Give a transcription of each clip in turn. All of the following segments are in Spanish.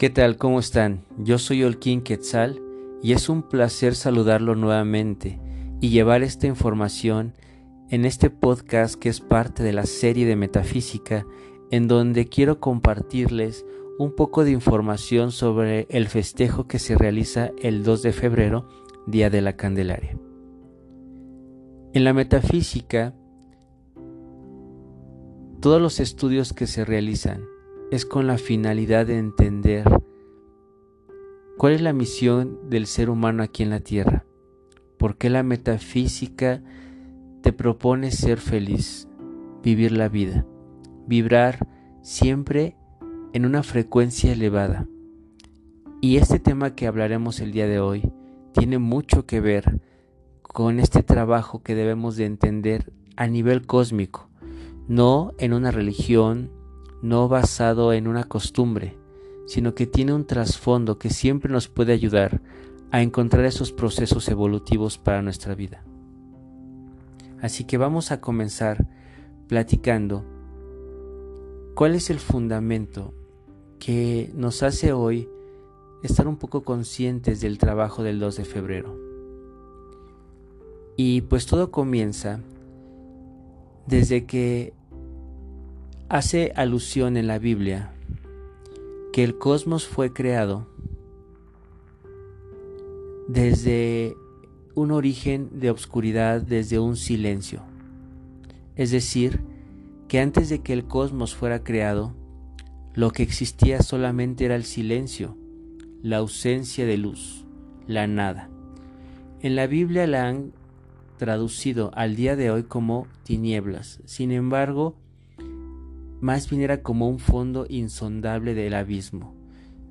¿Qué tal? ¿Cómo están? Yo soy Olquín Quetzal y es un placer saludarlo nuevamente y llevar esta información en este podcast que es parte de la serie de metafísica en donde quiero compartirles un poco de información sobre el festejo que se realiza el 2 de febrero, Día de la Candelaria. En la metafísica, todos los estudios que se realizan es con la finalidad de entender cuál es la misión del ser humano aquí en la Tierra, por qué la metafísica te propone ser feliz, vivir la vida, vibrar siempre en una frecuencia elevada. Y este tema que hablaremos el día de hoy tiene mucho que ver con este trabajo que debemos de entender a nivel cósmico, no en una religión, no basado en una costumbre, sino que tiene un trasfondo que siempre nos puede ayudar a encontrar esos procesos evolutivos para nuestra vida. Así que vamos a comenzar platicando cuál es el fundamento que nos hace hoy estar un poco conscientes del trabajo del 2 de febrero. Y pues todo comienza desde que hace alusión en la Biblia que el cosmos fue creado desde un origen de obscuridad, desde un silencio. Es decir, que antes de que el cosmos fuera creado, lo que existía solamente era el silencio, la ausencia de luz, la nada. En la Biblia la han traducido al día de hoy como tinieblas. Sin embargo, más bien era como un fondo insondable del abismo.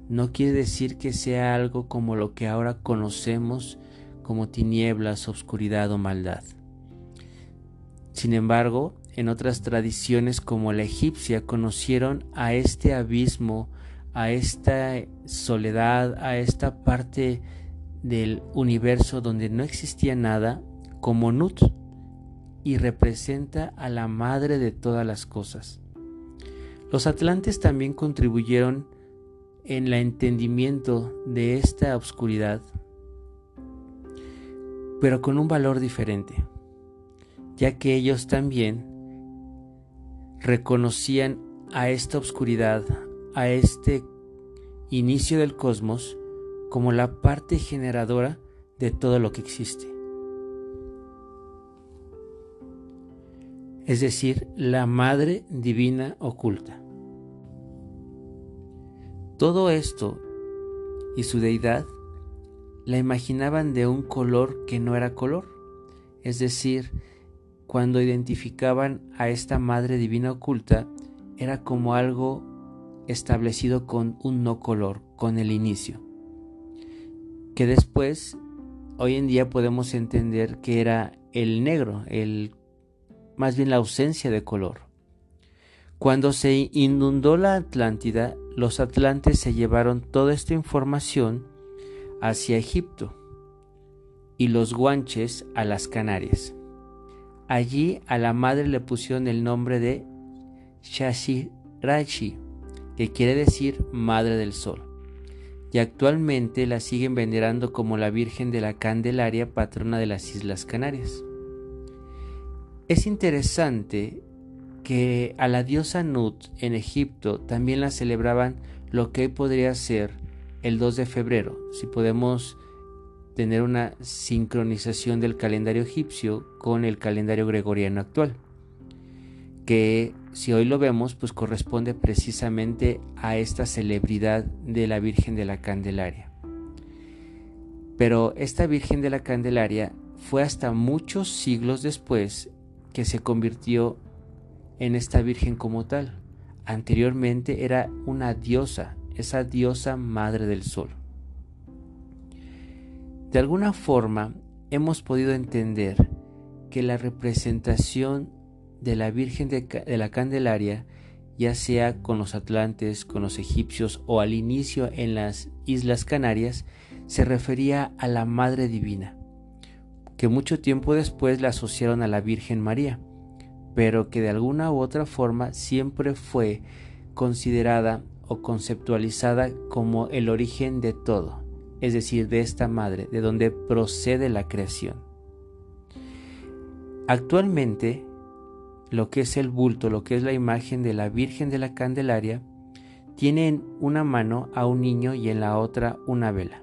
No quiere decir que sea algo como lo que ahora conocemos como tinieblas, oscuridad o maldad. Sin embargo, en otras tradiciones como la egipcia conocieron a este abismo, a esta soledad, a esta parte del universo donde no existía nada como Nut y representa a la madre de todas las cosas. Los atlantes también contribuyeron en el entendimiento de esta oscuridad, pero con un valor diferente, ya que ellos también reconocían a esta oscuridad, a este inicio del cosmos, como la parte generadora de todo lo que existe. Es decir, la Madre Divina oculta. Todo esto y su deidad la imaginaban de un color que no era color, es decir, cuando identificaban a esta Madre Divina oculta, era como algo establecido con un no color, con el inicio, que después, hoy en día podemos entender que era el negro, el más bien la ausencia de color. Cuando se inundó la Atlántida, los atlantes se llevaron toda esta información hacia Egipto y los guanches a las Canarias. Allí a la madre le pusieron el nombre de Shashirachi, que quiere decir Madre del Sol, y actualmente la siguen venerando como la Virgen de la Candelaria, patrona de las Islas Canarias. Es interesante que a la diosa Nut en Egipto también la celebraban lo que hoy podría ser el 2 de febrero, si podemos tener una sincronización del calendario egipcio con el calendario gregoriano actual, que si hoy lo vemos, pues corresponde precisamente a esta celebridad de la Virgen de la Candelaria. Pero esta Virgen de la Candelaria fue hasta muchos siglos después que se convirtió en esta Virgen como tal. Anteriormente era una diosa, esa diosa Madre del Sol. De alguna forma hemos podido entender que la representación de la Virgen de, de, la Candelaria, ya sea con los atlantes, con los egipcios o al inicio en las Islas Canarias, se refería a la Madre Divina, que mucho tiempo después la asociaron a la Virgen María, pero que de alguna u otra forma siempre fue considerada o conceptualizada como el origen de todo, es decir, de esta madre, de donde procede la creación. Actualmente, lo que es el bulto, lo que es la imagen de la Virgen de la Candelaria, tiene en una mano a un niño y en la otra una vela.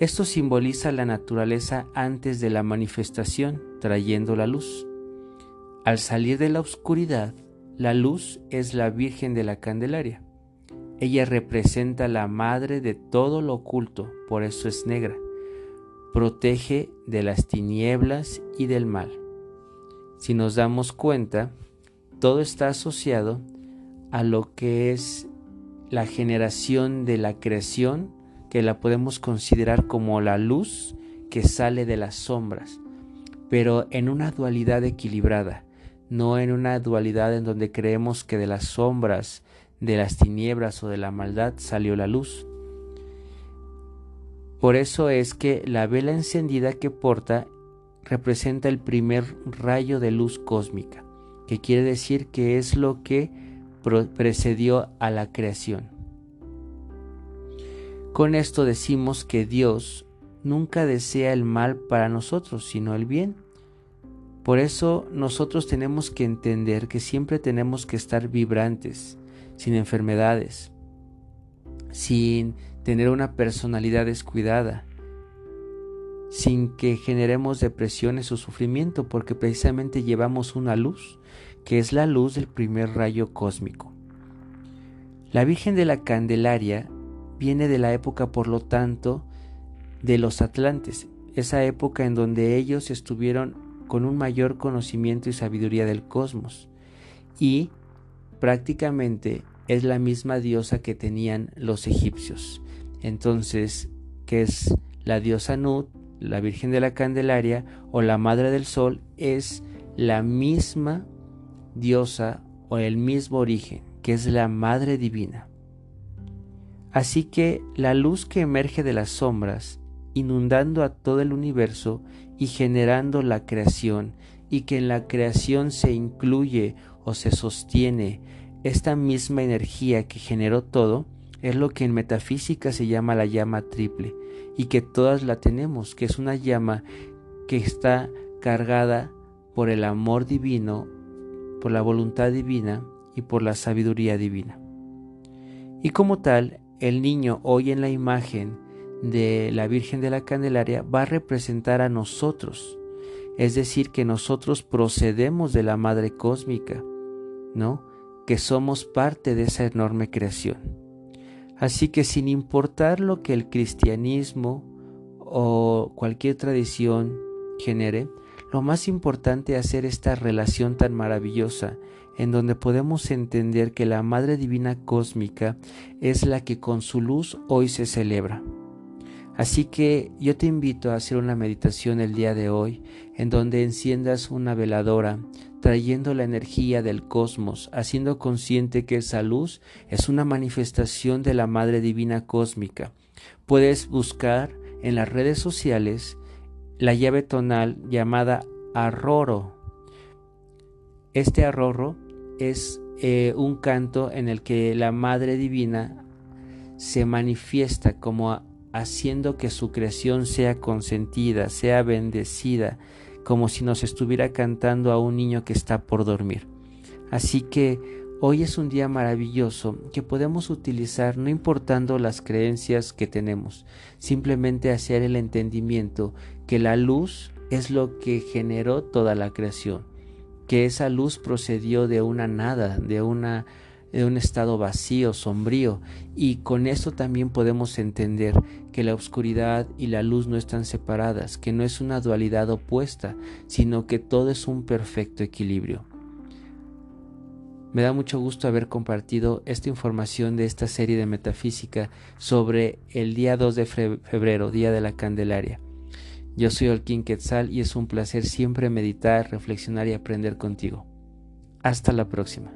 Esto simboliza la naturaleza antes de la manifestación, trayendo la luz. Al salir de la oscuridad, la luz es la Virgen de la Candelaria. Ella representa la madre de todo lo oculto, por eso es negra. Protege de las tinieblas y del mal. Si nos damos cuenta, todo está asociado a lo que es la generación de la creación que la podemos considerar como la luz que sale de las sombras, pero en una dualidad equilibrada, no en una dualidad en donde creemos que de las sombras, de las tinieblas o de la maldad salió la luz. Por eso es que la vela encendida que porta representa el primer rayo de luz cósmica, que quiere decir que es lo que precedió a la creación. Con esto decimos que Dios nunca desea el mal para nosotros, sino el bien. Por eso nosotros tenemos que entender que siempre tenemos que estar vibrantes, sin enfermedades, sin tener una personalidad descuidada, sin que generemos depresiones o sufrimiento, porque precisamente llevamos una luz, que es la luz del primer rayo cósmico. La Virgen de la Candelaria viene de la época, por lo tanto, de los atlantes, esa época en donde ellos estuvieron con un mayor conocimiento y sabiduría del cosmos, y prácticamente es la misma diosa que tenían los egipcios. Entonces, que es la diosa Nut, la Virgen de la Candelaria o la Madre del Sol, es la misma diosa o el mismo origen, que es la Madre Divina. Así que la luz que emerge de las sombras, inundando a todo el universo y generando la creación, y que en la creación se incluye o se sostiene esta misma energía que generó todo, es lo que en metafísica se llama la llama triple, y que todas la tenemos, que es una llama que está cargada por el amor divino, por la voluntad divina y por la sabiduría divina. Y como tal, el niño hoy en la imagen de la Virgen de la Candelaria va a representar a nosotros, es decir, que nosotros procedemos de la Madre Cósmica, ¿no? Que somos parte de esa enorme creación. Así que sin importar lo que el cristianismo o cualquier tradición genere, lo más importante es hacer esta relación tan maravillosa en donde podemos entender que la Madre Divina Cósmica es la que con su luz hoy se celebra. Así que yo te invito a hacer una meditación el día de hoy en donde enciendas una veladora trayendo la energía del cosmos, haciendo consciente que esa luz es una manifestación de la Madre Divina Cósmica. Puedes buscar en las redes sociales la llave tonal llamada arroro. Este arroro es eh, un canto en el que la Madre Divina se manifiesta como haciendo que su creación sea consentida, sea bendecida, como si nos estuviera cantando a un niño que está por dormir. Así que hoy es un día maravilloso que podemos utilizar no importando las creencias que tenemos, simplemente hacer el entendimiento que la luz es lo que generó toda la creación que esa luz procedió de una nada, de una de un estado vacío, sombrío, y con esto también podemos entender que la oscuridad y la luz no están separadas, que no es una dualidad opuesta, sino que todo es un perfecto equilibrio. Me da mucho gusto haber compartido esta información de esta serie de metafísica sobre el día 2 de febrero, Día de la Candelaria. Yo soy Olkin Quetzal y es un placer siempre meditar, reflexionar y aprender contigo. Hasta la próxima.